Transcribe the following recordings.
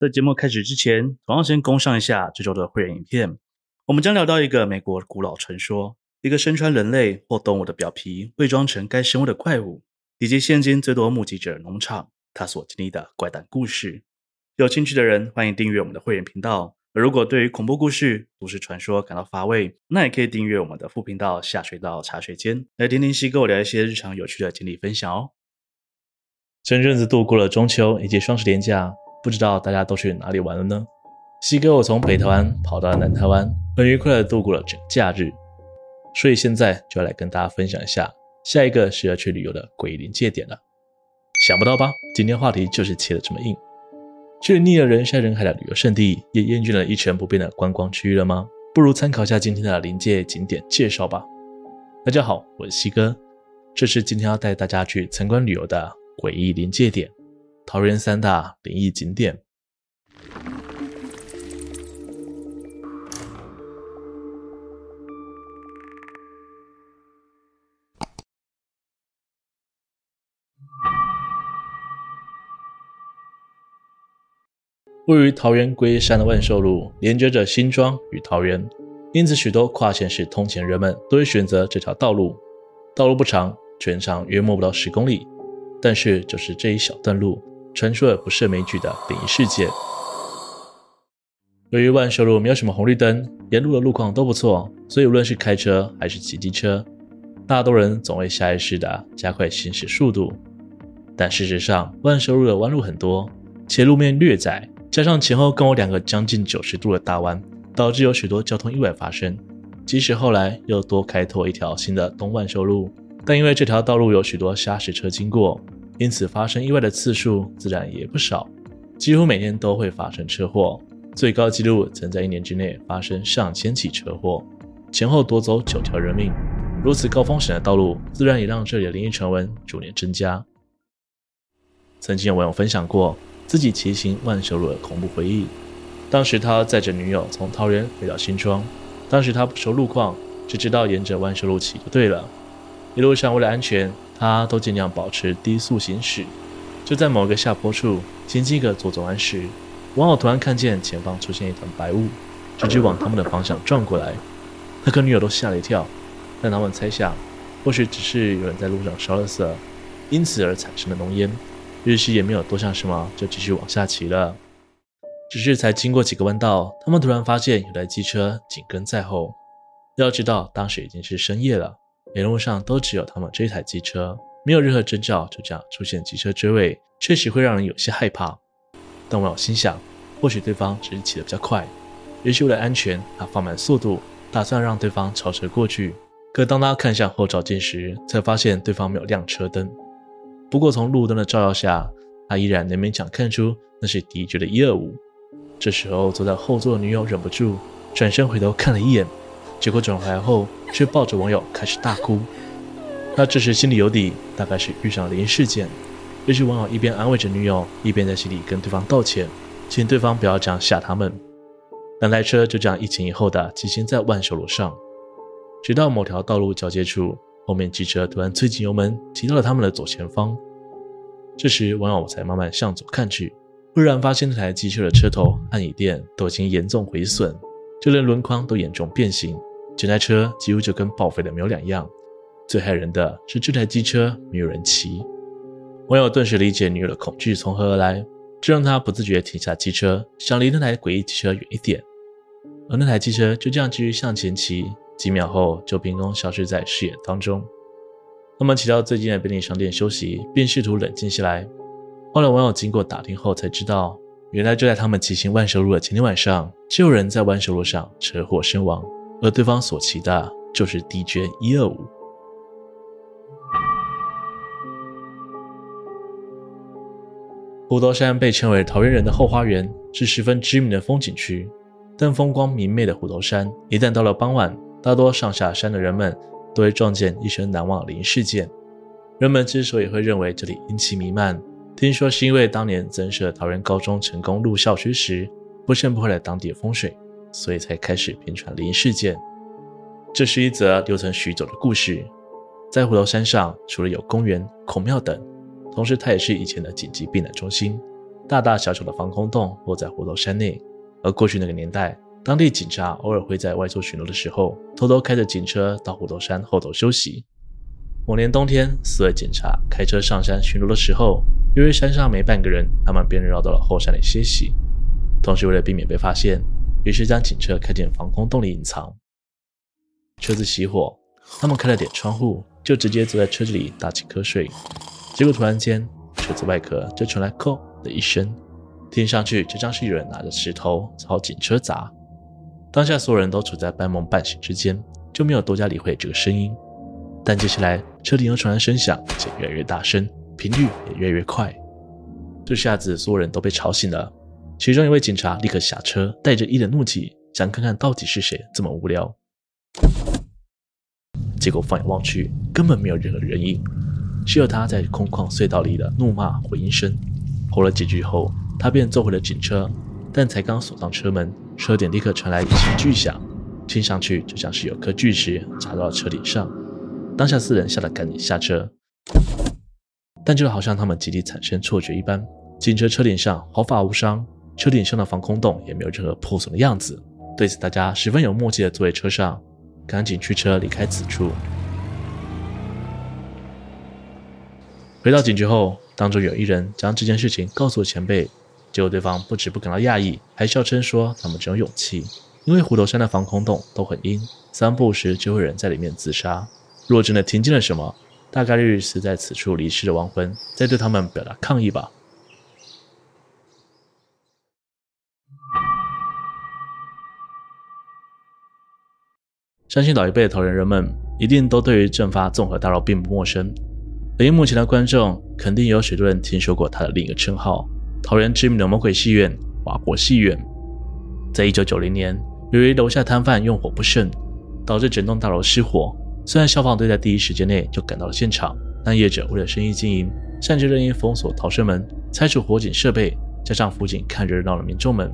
在节目开始之前，同样先供上一下这周的会员影片。我们将聊到一个美国古老传说，一个身穿人类或动物的表皮，伪装成该生物的怪物，以及现今最多目击者农场他所经历的怪诞故事。有兴趣的人，欢迎订阅我们的会员频道。而如果对于恐怖故事、都市传说感到乏味，那也可以订阅我们的副频道“下水道茶水间”，来听听西哥我聊一些日常有趣的经历分享哦。前阵子度过了中秋以及双十连假，不知道大家都去哪里玩了呢？西哥我从北台湾跑到了南台湾，很愉快的度过了整假日。所以现在就要来跟大家分享一下下一个需要去旅游的诡异临界点了。想不到吧？今天话题就是切得这么硬。去腻了人山人海的旅游胜地，也厌倦了一成不变的观光区域了吗？不如参考一下今天的临界景点介绍吧。大家好，我是西哥，这是今天要带大家去参观旅游的诡异临界点——桃园三大灵异景点。位于桃园龟山的万寿路，连接着新庄与桃园，因此许多跨县市通勤人们都会选择这条道路。道路不长，全长约莫不到十公里，但是就是这一小段路，传出了不胜枚举的灵异事件。由于万寿路没有什么红绿灯，沿路的路况都不错，所以无论是开车还是骑机车，大多人总会下意识的加快行驶速度。但事实上，万寿路的弯路很多，且路面略窄。加上前后共有两个将近九十度的大弯，导致有许多交通意外发生。即使后来又多开拓一条新的东万寿路，但因为这条道路有许多砂石车经过，因此发生意外的次数自然也不少，几乎每天都会发生车祸。最高纪录曾在一年之内发生上千起车祸，前后夺走九条人命。如此高风险的道路，自然也让这里的灵异传闻逐年增加。曾经有网友分享过。自己骑行万寿路的恐怖回忆。当时他载着女友从桃园回到新庄，当时他不熟路况，只知道沿着万寿路骑就对了。一路上为了安全，他都尽量保持低速行驶。就在某个下坡处，行进个左转弯时，王浩突然看见前方出现一团白雾，直直往他们的方向撞过来。他跟女友都吓了一跳，但他们猜想，或许只是有人在路上烧了色，因此而产生的浓烟。于是也没有多想什么，就继续往下骑了。只是才经过几个弯道，他们突然发现有台机车紧跟在后。要知道，当时已经是深夜了，沿路上都只有他们这一台机车，没有任何征兆，就这样出现机车追尾，确实会让人有些害怕。但我有心想，或许对方只是骑得比较快，也许为了安全，他放慢速度，打算让对方超车过去。可当他看向后照镜时，才发现对方没有亮车灯。不过，从路灯的照耀下，他依然能勉强看出那是敌军的一二五。这时候，坐在后座的女友忍不住转身回头看了一眼，结果转回来后却抱着网友开始大哭。他这时心里有底，大概是遇上了灵异事件。于是，网友一边安慰着女友，一边在心里跟对方道歉，请对方不要这样吓他们。两台车就这样一前一后的骑行在万寿路上，直到某条道路交接处。后面机车突然催紧油门，骑到了他们的左前方。这时，网友才慢慢向左看去，忽然发现那台机车的车头和椅垫都已经严重毁损，就连轮框都严重变形，整台车几乎就跟报废的没有两样。最害人的是，这台机车没有人骑。网友顿时理解女友的恐惧从何而来，这让他不自觉停下机车，想离那台诡异机车远一点。而那台机车就这样继续向前骑。几秒后，就凭空消失在视野当中。他们骑到最近的便利商店休息，并试图冷静下来。后来，网友经过打听后才知道，原来就在他们骑行万寿路的前天晚上，就有人在万寿路上车祸身亡，而对方所骑的就是 DJ 一二五。虎头山被称为桃园人的后花园，是十分知名的风景区。但风光明媚的虎头山，一旦到了傍晚，大多上下山的人们都会撞见一生难忘的灵异事件。人们之所以会认为这里阴气弥漫，听说是因为当年增设桃园高中成功入校区时，不慎破坏了当地的风水，所以才开始频传灵异事件。这是一则流传许久的故事。在虎头山上，除了有公园、孔庙等，同时它也是以前的紧急避难中心。大大小小的防空洞落在虎头山内。而过去那个年代，当地警察偶尔会在外出巡逻的时候，偷偷开着警车到虎头山后头休息。某年冬天，四位警察开车上山巡逻的时候，由于山上没半个人，他们便绕到了后山里歇息。同时，为了避免被发现，于是将警车开进防空洞里隐藏。车子熄火，他们开了点窗户，就直接坐在车子里打起瞌睡。结果突然间，车子外壳就传来“扣”的一声，听上去就像是有人拿着石头朝警车砸。当下所有人都处在半梦半醒之间，就没有多加理会这个声音。但接下来，车顶又传来声响，且越来越大声，频率也越来越快。这下子，所有人都被吵醒了。其中一位警察立刻下车，带着一脸怒气，想看看到底是谁这么无聊。结果放眼望去，根本没有任何人影，只有他在空旷隧道里的怒骂回音声。吼了几句后，他便坐回了警车，但才刚锁上车门，车顶立刻传来一声巨响，听上去就像是有颗巨石砸到了车顶上。当下四人吓得赶紧下车，但就好像他们集体产生错觉一般，警车车顶上毫发无伤，车顶上的防空洞也没有任何破损的样子。对此，大家十分有默契地坐在车上。赶紧驱车离开此处。回到警局后，当中有一人将这件事情告诉了前辈，结果对方不止不感到讶异，还笑称说他们真有勇气，因为虎头山的防空洞都很阴，三步时就会有人在里面自杀。若真的听见了什么，大概率是在此处离世的亡魂在对他们表达抗议吧。相信老一辈的桃园人们一定都对于正发综合大楼并不陌生，而荧幕前的观众肯定有许多人听说过它的另一个称号——桃园知名的魔鬼戏院华国戏院。在一九九零年，由于楼下摊贩用火不慎，导致整栋大楼失火。虽然消防队在第一时间内就赶到了现场，但业者为了生意经营，擅自任意封锁逃生门、拆除火警设备，加上附近看热闹的民众们，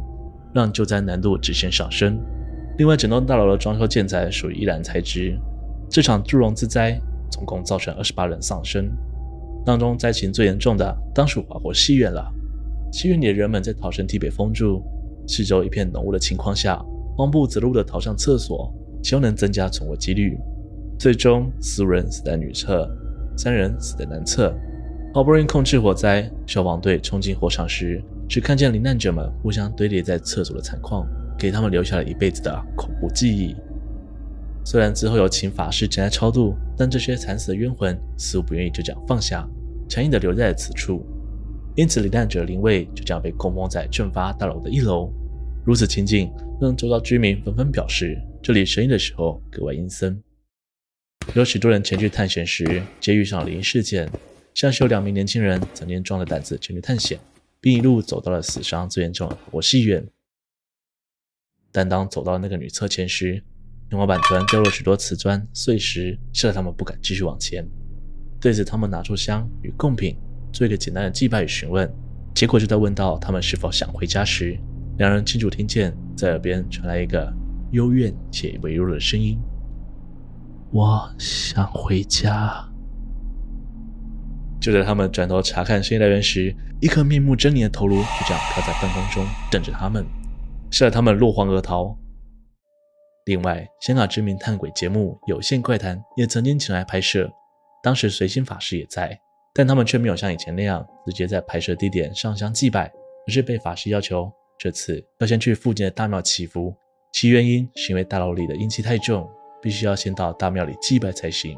让救灾难度直线上升。另外，整栋大楼的装修建材属于易燃材质，这场祝融资灾总共造成二十八人丧生，当中灾情最严重的当属华国戏院了。戏院里的人们在逃生梯被封住、四周一片浓雾的情况下，慌不择路地逃上厕所，希望能增加存活几率。最终，四人死在女厕，三人死在男厕。好不容易控制火灾，消防队冲进火场时，只看见罹难者们互相堆叠在厕所的惨况。给他们留下了一辈子的恐怖记忆。虽然之后有请法师前来超度，但这些惨死的冤魂似乎不愿意就这样放下，强硬地留在了此处。因此，罹难者灵位就这样被供奉在正发大楼的一楼。如此情景，让周遭居民纷纷表示，这里生意的时候格外阴森。有许多人前去探险时，皆遇上灵异事件，像是有两名年轻人曾经壮着胆子前去探险，并一路走到了死伤最严重的国戏院。但当走到那个女厕前时，天花板突然掉落许多瓷砖碎石，吓得他们不敢继续往前。对此，他们拿出香与贡品，做一个简单的祭拜与询问。结果就在问到他们是否想回家时，两人清楚听见在耳边传来一个幽怨且微弱的声音：“我想回家。”就在他们转头查看声音来源时，一颗面目狰狞的头颅就这样飘在半空中，瞪着他们。吓得他们落荒而逃。另外，香港知名探鬼节目《有线怪谈》也曾经前来拍摄，当时随行法师也在，但他们却没有像以前那样直接在拍摄地点上香祭拜，而是被法师要求这次要先去附近的大庙祈福，其原因是因为大楼里的阴气太重，必须要先到大庙里祭拜才行。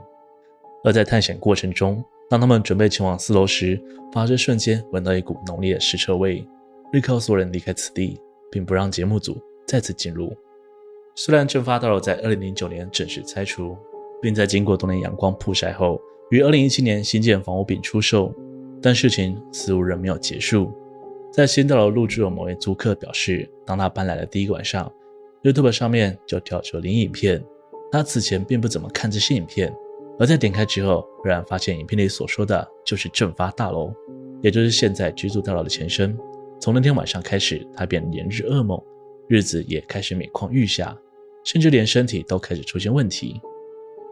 而在探险过程中，当他们准备前往四楼时，法师瞬间闻到一股浓烈的尸臭味，立刻所有人离开此地。并不让节目组再次进入。虽然正发大楼在2009年正式拆除，并在经过多年阳光曝晒后，于2017年新建房屋并出售，但事情似乎仍没有结束。在新大楼入住的某位租客表示，当他搬来的第一个晚上，YouTube 上面就跳出了灵影片。他此前并不怎么看这些影片，而在点开之后，忽然发现影片里所说的就是正发大楼，也就是现在居住大楼的前身。从那天晚上开始，他便连日噩梦，日子也开始每况愈下，甚至连身体都开始出现问题。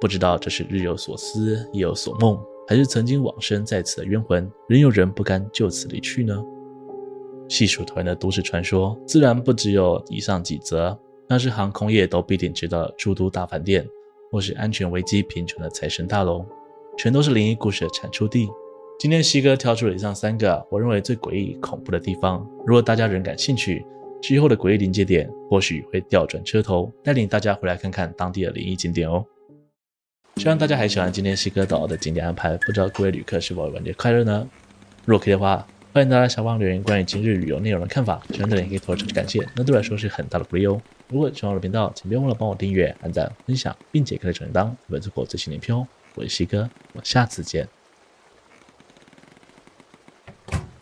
不知道这是日有所思，夜有所梦，还是曾经往生在此的冤魂，仍有人不甘就此离去呢？细数团的都市传说，自然不只有以上几则，那是航空业都必定知道的诸都大饭店，或是安全危机频传的财神大楼，全都是灵异故事的产出地。今天西哥挑出了以上三个我认为最诡异恐怖的地方，如果大家仍感兴趣，之后的诡异临界点或许会调转车头，带领大家回来看看当地的灵异景点哦。希望大家还喜欢今天西哥导的景点安排，不知道各位旅客是否玩得快乐呢？如果可以的话，欢迎大家下方留言关于今日旅游内容的看法，喜欢的人可以投出感谢，那对我来说是很大的鼓励哦。如果喜欢我的频道，请别忘了帮我订阅、按赞、分享，并且开启小铃铛，不会错过最新影片哦。我是西哥，我们下次见。